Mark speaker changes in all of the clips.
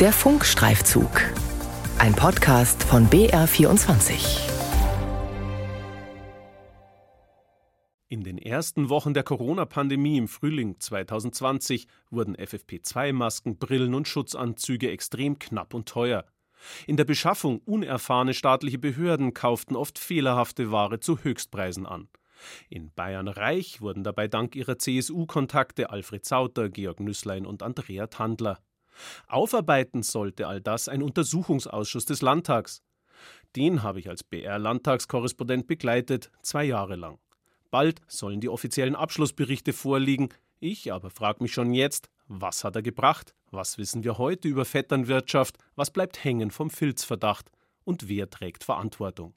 Speaker 1: Der Funkstreifzug. Ein Podcast von BR24.
Speaker 2: In den ersten Wochen der Corona-Pandemie im Frühling 2020 wurden FFP2-Masken, Brillen und Schutzanzüge extrem knapp und teuer. In der Beschaffung unerfahrene staatliche Behörden kauften oft fehlerhafte Ware zu Höchstpreisen an. In Bayern Reich wurden dabei dank ihrer CSU-Kontakte Alfred Sauter, Georg Nüßlein und Andrea Tandler. Aufarbeiten sollte all das ein Untersuchungsausschuss des Landtags. Den habe ich als BR-Landtagskorrespondent begleitet, zwei Jahre lang. Bald sollen die offiziellen Abschlussberichte vorliegen. Ich aber frage mich schon jetzt, was hat er gebracht? Was wissen wir heute über Vetternwirtschaft? Was bleibt hängen vom Filzverdacht? Und wer trägt Verantwortung?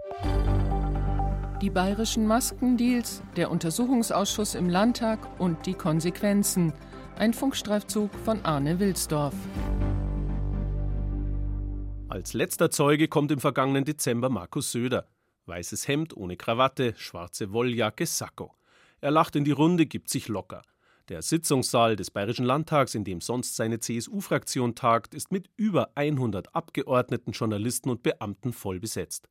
Speaker 3: Die bayerischen Maskendeals, der Untersuchungsausschuss im Landtag und die Konsequenzen. Ein Funkstreifzug von Arne Wilsdorf.
Speaker 2: Als letzter Zeuge kommt im vergangenen Dezember Markus Söder. Weißes Hemd ohne Krawatte, schwarze Wolljacke, Sakko. Er lacht in die Runde, gibt sich locker. Der Sitzungssaal des Bayerischen Landtags, in dem sonst seine CSU-Fraktion tagt, ist mit über 100 Abgeordneten, Journalisten und Beamten voll besetzt.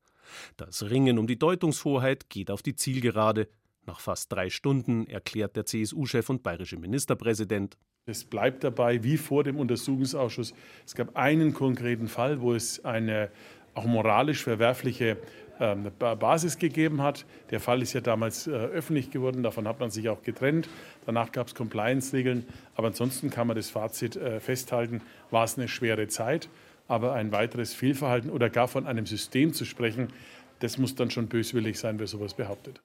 Speaker 2: Das Ringen um die Deutungshoheit geht auf die Zielgerade. Nach fast drei Stunden erklärt der CSU-Chef und bayerische Ministerpräsident.
Speaker 4: Es bleibt dabei, wie vor dem Untersuchungsausschuss. Es gab einen konkreten Fall, wo es eine auch moralisch verwerfliche ähm, Basis gegeben hat. Der Fall ist ja damals äh, öffentlich geworden, davon hat man sich auch getrennt. Danach gab es Compliance-Regeln, aber ansonsten kann man das Fazit äh, festhalten, war es eine schwere Zeit, aber ein weiteres Fehlverhalten oder gar von einem System zu sprechen, das muss dann schon böswillig sein, wer sowas behauptet.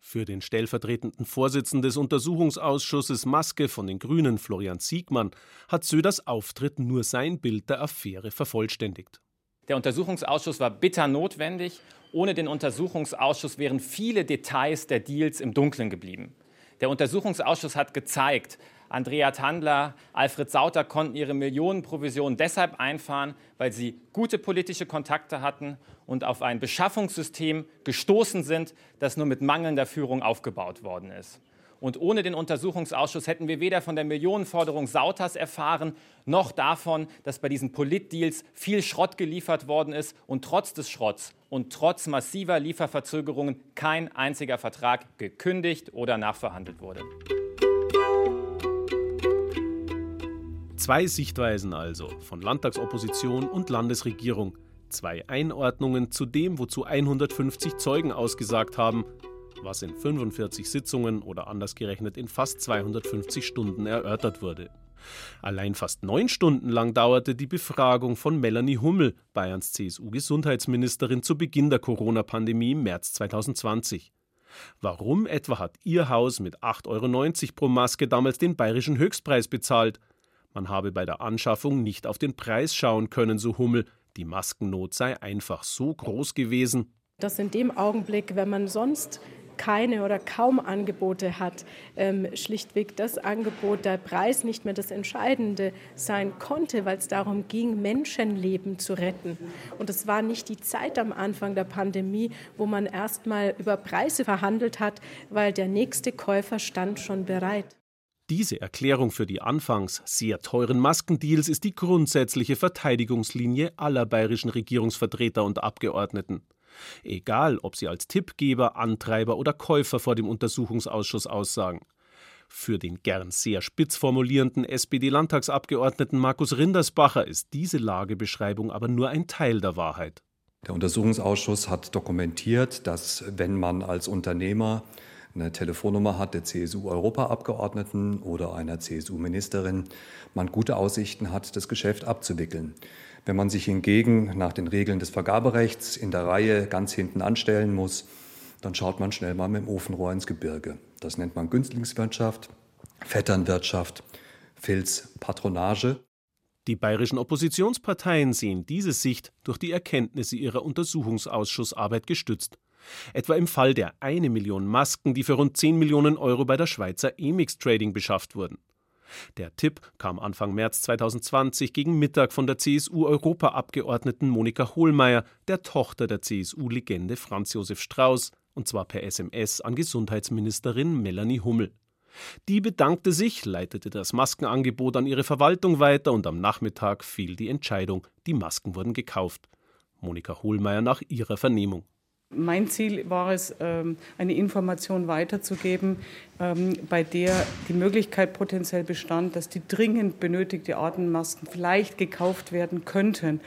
Speaker 2: Für den stellvertretenden Vorsitzenden des Untersuchungsausschusses Maske von den Grünen, Florian Siegmann, hat Söders Auftritt nur sein Bild der Affäre vervollständigt.
Speaker 5: Der Untersuchungsausschuss war bitter notwendig ohne den Untersuchungsausschuss wären viele Details der Deals im Dunkeln geblieben. Der Untersuchungsausschuss hat gezeigt, Andrea Tandler, Alfred Sauter konnten ihre Millionenprovision deshalb einfahren, weil sie gute politische Kontakte hatten und auf ein Beschaffungssystem gestoßen sind, das nur mit mangelnder Führung aufgebaut worden ist. Und ohne den Untersuchungsausschuss hätten wir weder von der Millionenforderung Sauters erfahren, noch davon, dass bei diesen Politdeals viel Schrott geliefert worden ist und trotz des Schrotts und trotz massiver Lieferverzögerungen kein einziger Vertrag gekündigt oder nachverhandelt wurde.
Speaker 2: Zwei Sichtweisen also von Landtagsopposition und Landesregierung. Zwei Einordnungen zu dem, wozu 150 Zeugen ausgesagt haben, was in 45 Sitzungen oder anders gerechnet in fast 250 Stunden erörtert wurde. Allein fast neun Stunden lang dauerte die Befragung von Melanie Hummel, Bayerns CSU-Gesundheitsministerin, zu Beginn der Corona-Pandemie im März 2020. Warum etwa hat ihr Haus mit 8,90 Euro pro Maske damals den bayerischen Höchstpreis bezahlt? Man habe bei der Anschaffung nicht auf den Preis schauen können, so Hummel. Die Maskennot sei einfach so groß gewesen.
Speaker 6: Dass in dem Augenblick, wenn man sonst keine oder kaum Angebote hat, ähm, schlichtweg das Angebot, der Preis nicht mehr das Entscheidende sein konnte, weil es darum ging, Menschenleben zu retten. Und es war nicht die Zeit am Anfang der Pandemie, wo man erst mal über Preise verhandelt hat, weil der nächste Käufer stand schon bereit.
Speaker 2: Diese Erklärung für die anfangs sehr teuren Maskendeals ist die grundsätzliche Verteidigungslinie aller bayerischen Regierungsvertreter und Abgeordneten. Egal, ob sie als Tippgeber, Antreiber oder Käufer vor dem Untersuchungsausschuss aussagen. Für den gern sehr spitz formulierenden SPD-Landtagsabgeordneten Markus Rindersbacher ist diese Lagebeschreibung aber nur ein Teil der Wahrheit.
Speaker 7: Der Untersuchungsausschuss hat dokumentiert, dass wenn man als Unternehmer eine Telefonnummer hat der CSU-Europaabgeordneten oder einer CSU-Ministerin, man gute Aussichten hat, das Geschäft abzuwickeln. Wenn man sich hingegen nach den Regeln des Vergaberechts in der Reihe ganz hinten anstellen muss, dann schaut man schnell mal mit dem Ofenrohr ins Gebirge. Das nennt man Günstlingswirtschaft, Vetternwirtschaft, Filzpatronage.
Speaker 2: Die bayerischen Oppositionsparteien sehen diese Sicht durch die Erkenntnisse ihrer Untersuchungsausschussarbeit gestützt. Etwa im Fall der eine Million Masken, die für rund 10 Millionen Euro bei der Schweizer Emix Trading beschafft wurden. Der Tipp kam Anfang März 2020 gegen Mittag von der CSU-Europaabgeordneten Monika Hohlmeier, der Tochter der CSU-Legende Franz Josef Strauß, und zwar per SMS an Gesundheitsministerin Melanie Hummel. Die bedankte sich, leitete das Maskenangebot an ihre Verwaltung weiter und am Nachmittag fiel die Entscheidung. Die Masken wurden gekauft. Monika Hohlmeier nach ihrer Vernehmung.
Speaker 8: Mein Ziel war es, ähm, eine Information weiterzugeben, ähm, bei der die Möglichkeit potenziell bestand, dass die dringend benötigte Atemmasken vielleicht gekauft werden könnten.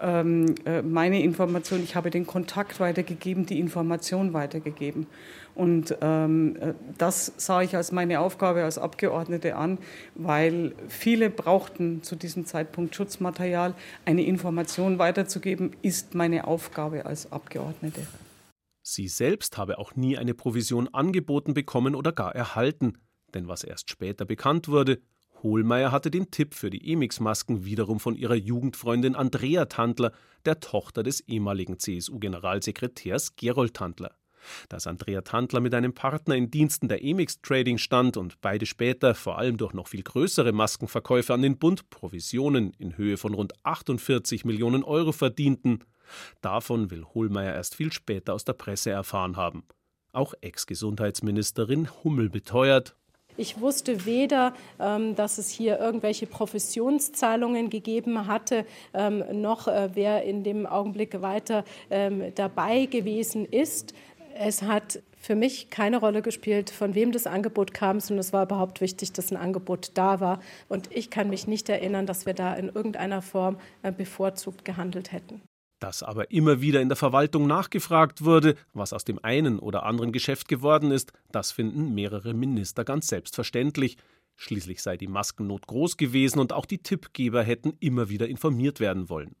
Speaker 8: Ähm, äh, meine Information, ich habe den Kontakt weitergegeben, die Information weitergegeben. Und ähm, äh, das sah ich als meine Aufgabe als Abgeordnete an, weil viele brauchten zu diesem Zeitpunkt Schutzmaterial. Eine Information weiterzugeben, ist meine Aufgabe als Abgeordnete.
Speaker 2: Sie selbst habe auch nie eine Provision angeboten bekommen oder gar erhalten. Denn was erst später bekannt wurde, Hohlmeier hatte den Tipp für die Emix-Masken wiederum von ihrer Jugendfreundin Andrea Tandler, der Tochter des ehemaligen CSU-Generalsekretärs Gerold Tandler. Dass Andrea Tandler mit einem Partner in Diensten der Emix Trading stand und beide später, vor allem durch noch viel größere Maskenverkäufe an den Bund, Provisionen in Höhe von rund 48 Millionen Euro verdienten, davon will Hohlmeier erst viel später aus der Presse erfahren haben. Auch Ex-Gesundheitsministerin Hummel beteuert,
Speaker 6: ich wusste weder, ähm, dass es hier irgendwelche Professionszahlungen gegeben hatte, ähm, noch äh, wer in dem Augenblick weiter ähm, dabei gewesen ist. Es hat für mich keine Rolle gespielt, von wem das Angebot kam, sondern es war überhaupt wichtig, dass ein Angebot da war. Und ich kann mich nicht erinnern, dass wir da in irgendeiner Form äh, bevorzugt gehandelt hätten.
Speaker 2: Dass aber immer wieder in der Verwaltung nachgefragt wurde, was aus dem einen oder anderen Geschäft geworden ist, das finden mehrere Minister ganz selbstverständlich. Schließlich sei die Maskennot groß gewesen und auch die Tippgeber hätten immer wieder informiert werden wollen.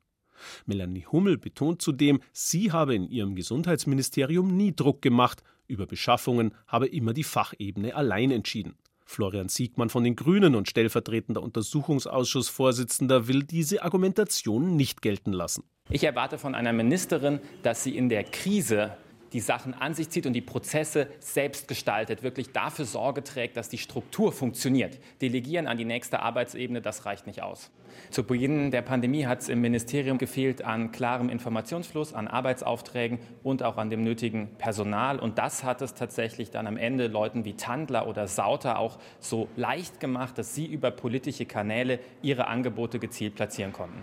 Speaker 2: Melanie Hummel betont zudem, sie habe in ihrem Gesundheitsministerium nie Druck gemacht, über Beschaffungen habe immer die Fachebene allein entschieden. Florian Siegmann von den Grünen und stellvertretender Untersuchungsausschussvorsitzender will diese Argumentation nicht gelten lassen.
Speaker 5: Ich erwarte von einer Ministerin, dass sie in der Krise die Sachen an sich zieht und die Prozesse selbst gestaltet, wirklich dafür Sorge trägt, dass die Struktur funktioniert. Delegieren an die nächste Arbeitsebene, das reicht nicht aus. Zu Beginn der Pandemie hat es im Ministerium gefehlt an klarem Informationsfluss, an Arbeitsaufträgen und auch an dem nötigen Personal. Und das hat es tatsächlich dann am Ende Leuten wie Tandler oder Sauter auch so leicht gemacht, dass sie über politische Kanäle ihre Angebote gezielt platzieren konnten.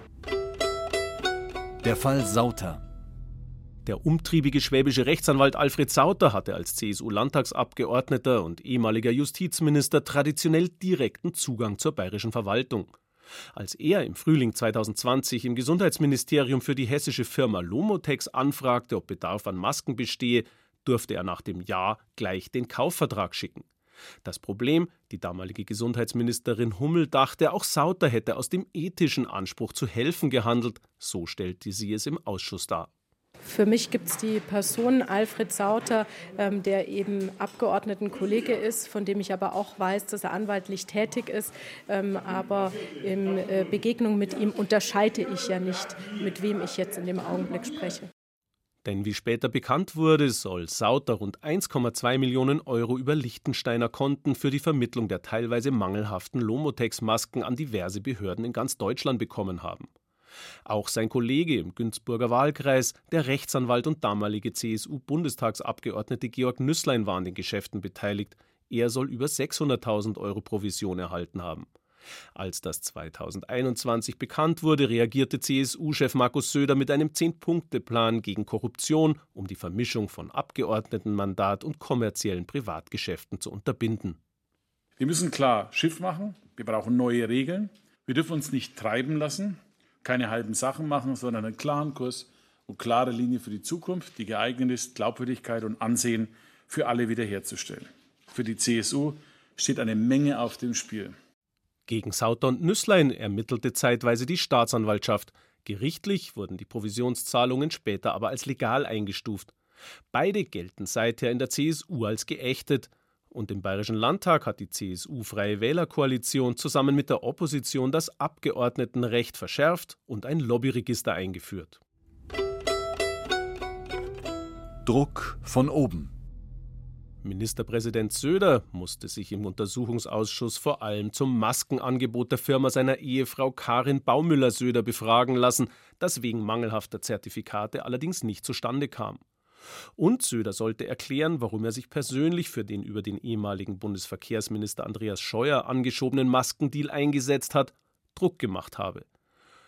Speaker 2: Der Fall Sauter. Der umtriebige schwäbische Rechtsanwalt Alfred Sauter hatte als CSU-Landtagsabgeordneter und ehemaliger Justizminister traditionell direkten Zugang zur bayerischen Verwaltung. Als er im Frühling 2020 im Gesundheitsministerium für die hessische Firma Lomotex anfragte, ob Bedarf an Masken bestehe, durfte er nach dem Ja gleich den Kaufvertrag schicken. Das Problem, die damalige Gesundheitsministerin Hummel dachte, auch Sauter hätte aus dem ethischen Anspruch zu helfen gehandelt, so stellte sie es im Ausschuss dar.
Speaker 6: Für mich gibt es die Person Alfred Sauter, ähm, der eben Abgeordnetenkollege ist, von dem ich aber auch weiß, dass er anwaltlich tätig ist. Ähm, aber in äh, Begegnung mit ihm unterscheide ich ja nicht, mit wem ich jetzt in dem Augenblick spreche.
Speaker 2: Denn wie später bekannt wurde, soll Sauter rund 1,2 Millionen Euro über Liechtensteiner Konten für die Vermittlung der teilweise mangelhaften Lomotex-Masken an diverse Behörden in ganz Deutschland bekommen haben. Auch sein Kollege im Günzburger Wahlkreis, der Rechtsanwalt und damalige CSU-Bundestagsabgeordnete Georg Nüsslein war an den Geschäften beteiligt. Er soll über 600.000 Euro Provision erhalten haben. Als das 2021 bekannt wurde, reagierte CSU-Chef Markus Söder mit einem Zehn-Punkte-Plan gegen Korruption, um die Vermischung von Abgeordnetenmandat und kommerziellen Privatgeschäften zu unterbinden.
Speaker 4: Wir müssen klar Schiff machen. Wir brauchen neue Regeln. Wir dürfen uns nicht treiben lassen keine halben Sachen machen, sondern einen klaren Kurs und klare Linie für die Zukunft, die geeignet ist, Glaubwürdigkeit und Ansehen für alle wiederherzustellen. Für die CSU steht eine Menge auf dem Spiel.
Speaker 2: Gegen Sauter und Nüsslein ermittelte zeitweise die Staatsanwaltschaft. Gerichtlich wurden die Provisionszahlungen später aber als legal eingestuft. Beide gelten seither in der CSU als geächtet und im Bayerischen Landtag hat die CSU-Freie Wählerkoalition zusammen mit der Opposition das Abgeordnetenrecht verschärft und ein Lobbyregister eingeführt.
Speaker 9: Druck von oben.
Speaker 2: Ministerpräsident Söder musste sich im Untersuchungsausschuss vor allem zum Maskenangebot der Firma seiner Ehefrau Karin Baumüller-Söder befragen lassen, das wegen mangelhafter Zertifikate allerdings nicht zustande kam. Und Söder sollte erklären, warum er sich persönlich für den über den ehemaligen Bundesverkehrsminister Andreas Scheuer angeschobenen Maskendeal eingesetzt hat, Druck gemacht habe.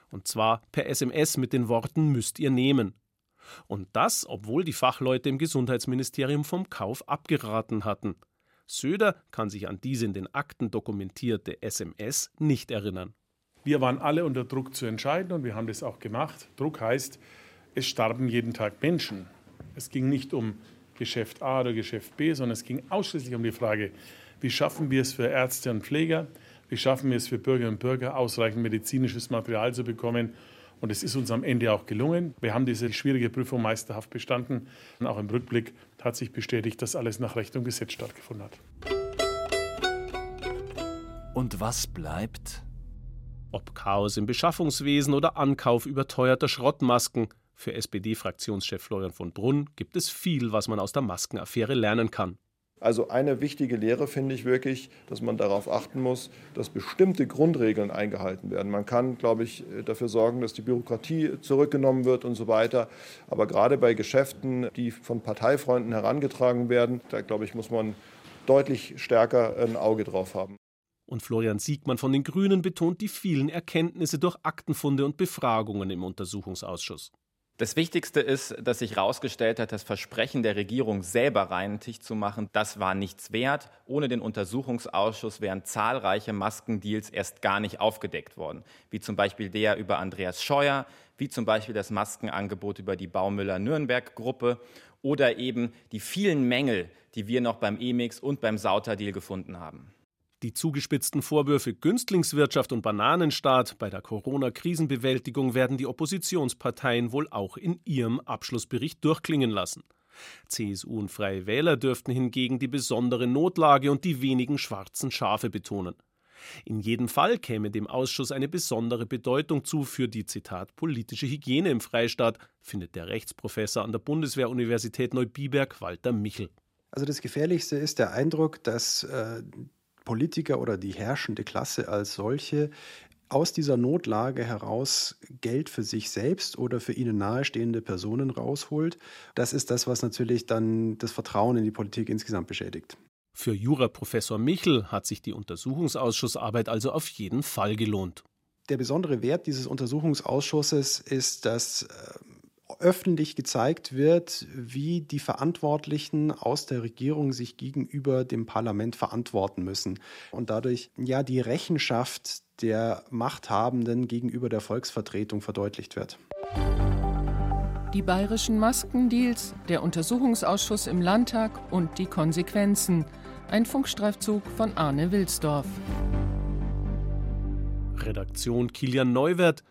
Speaker 2: Und zwar per SMS mit den Worten müsst ihr nehmen. Und das, obwohl die Fachleute im Gesundheitsministerium vom Kauf abgeraten hatten. Söder kann sich an diese in den Akten dokumentierte SMS nicht erinnern.
Speaker 4: Wir waren alle unter Druck zu entscheiden und wir haben das auch gemacht. Druck heißt, es starben jeden Tag Menschen. Es ging nicht um Geschäft A oder Geschäft B, sondern es ging ausschließlich um die Frage, wie schaffen wir es für Ärzte und Pfleger, wie schaffen wir es für Bürgerinnen und Bürger, ausreichend medizinisches Material zu bekommen. Und es ist uns am Ende auch gelungen. Wir haben diese schwierige Prüfung meisterhaft bestanden. Und auch im Rückblick hat sich bestätigt, dass alles nach Recht und Gesetz stattgefunden hat.
Speaker 9: Und was bleibt?
Speaker 2: Ob Chaos im Beschaffungswesen oder Ankauf überteuerter Schrottmasken, für SPD-Fraktionschef Florian von Brunn gibt es viel, was man aus der Maskenaffäre lernen kann.
Speaker 10: Also eine wichtige Lehre finde ich wirklich, dass man darauf achten muss, dass bestimmte Grundregeln eingehalten werden. Man kann, glaube ich, dafür sorgen, dass die Bürokratie zurückgenommen wird und so weiter. Aber gerade bei Geschäften, die von Parteifreunden herangetragen werden, da, glaube ich, muss man deutlich stärker ein Auge drauf haben.
Speaker 2: Und Florian Siegmann von den Grünen betont die vielen Erkenntnisse durch Aktenfunde und Befragungen im Untersuchungsausschuss.
Speaker 5: Das Wichtigste ist, dass sich herausgestellt hat, das Versprechen der Regierung, selber reinen Tisch zu machen, das war nichts wert. Ohne den Untersuchungsausschuss wären zahlreiche Maskendeals erst gar nicht aufgedeckt worden. Wie zum Beispiel der über Andreas Scheuer, wie zum Beispiel das Maskenangebot über die Baumüller-Nürnberg-Gruppe oder eben die vielen Mängel, die wir noch beim Emix und beim Sauter-Deal gefunden haben.
Speaker 2: Die zugespitzten Vorwürfe Günstlingswirtschaft und Bananenstaat bei der Corona-Krisenbewältigung werden die Oppositionsparteien wohl auch in ihrem Abschlussbericht durchklingen lassen. CSU und Freie Wähler dürften hingegen die besondere Notlage und die wenigen schwarzen Schafe betonen. In jedem Fall käme dem Ausschuss eine besondere Bedeutung zu für die Zitat politische Hygiene im Freistaat, findet der Rechtsprofessor an der Bundeswehruniversität Neubiberg Walter Michel.
Speaker 11: Also das Gefährlichste ist der Eindruck, dass äh, Politiker oder die herrschende Klasse als solche aus dieser Notlage heraus Geld für sich selbst oder für ihnen nahestehende Personen rausholt. Das ist das, was natürlich dann das Vertrauen in die Politik insgesamt beschädigt.
Speaker 2: Für Juraprofessor Michel hat sich die Untersuchungsausschussarbeit also auf jeden Fall gelohnt.
Speaker 11: Der besondere Wert dieses Untersuchungsausschusses ist, dass äh, öffentlich gezeigt wird, wie die Verantwortlichen aus der Regierung sich gegenüber dem Parlament verantworten müssen und dadurch ja die Rechenschaft der Machthabenden gegenüber der Volksvertretung verdeutlicht wird.
Speaker 3: Die bayerischen Maskendeals, der Untersuchungsausschuss im Landtag und die Konsequenzen. Ein Funkstreifzug von Arne Wilsdorf.
Speaker 2: Redaktion Kilian Neuwert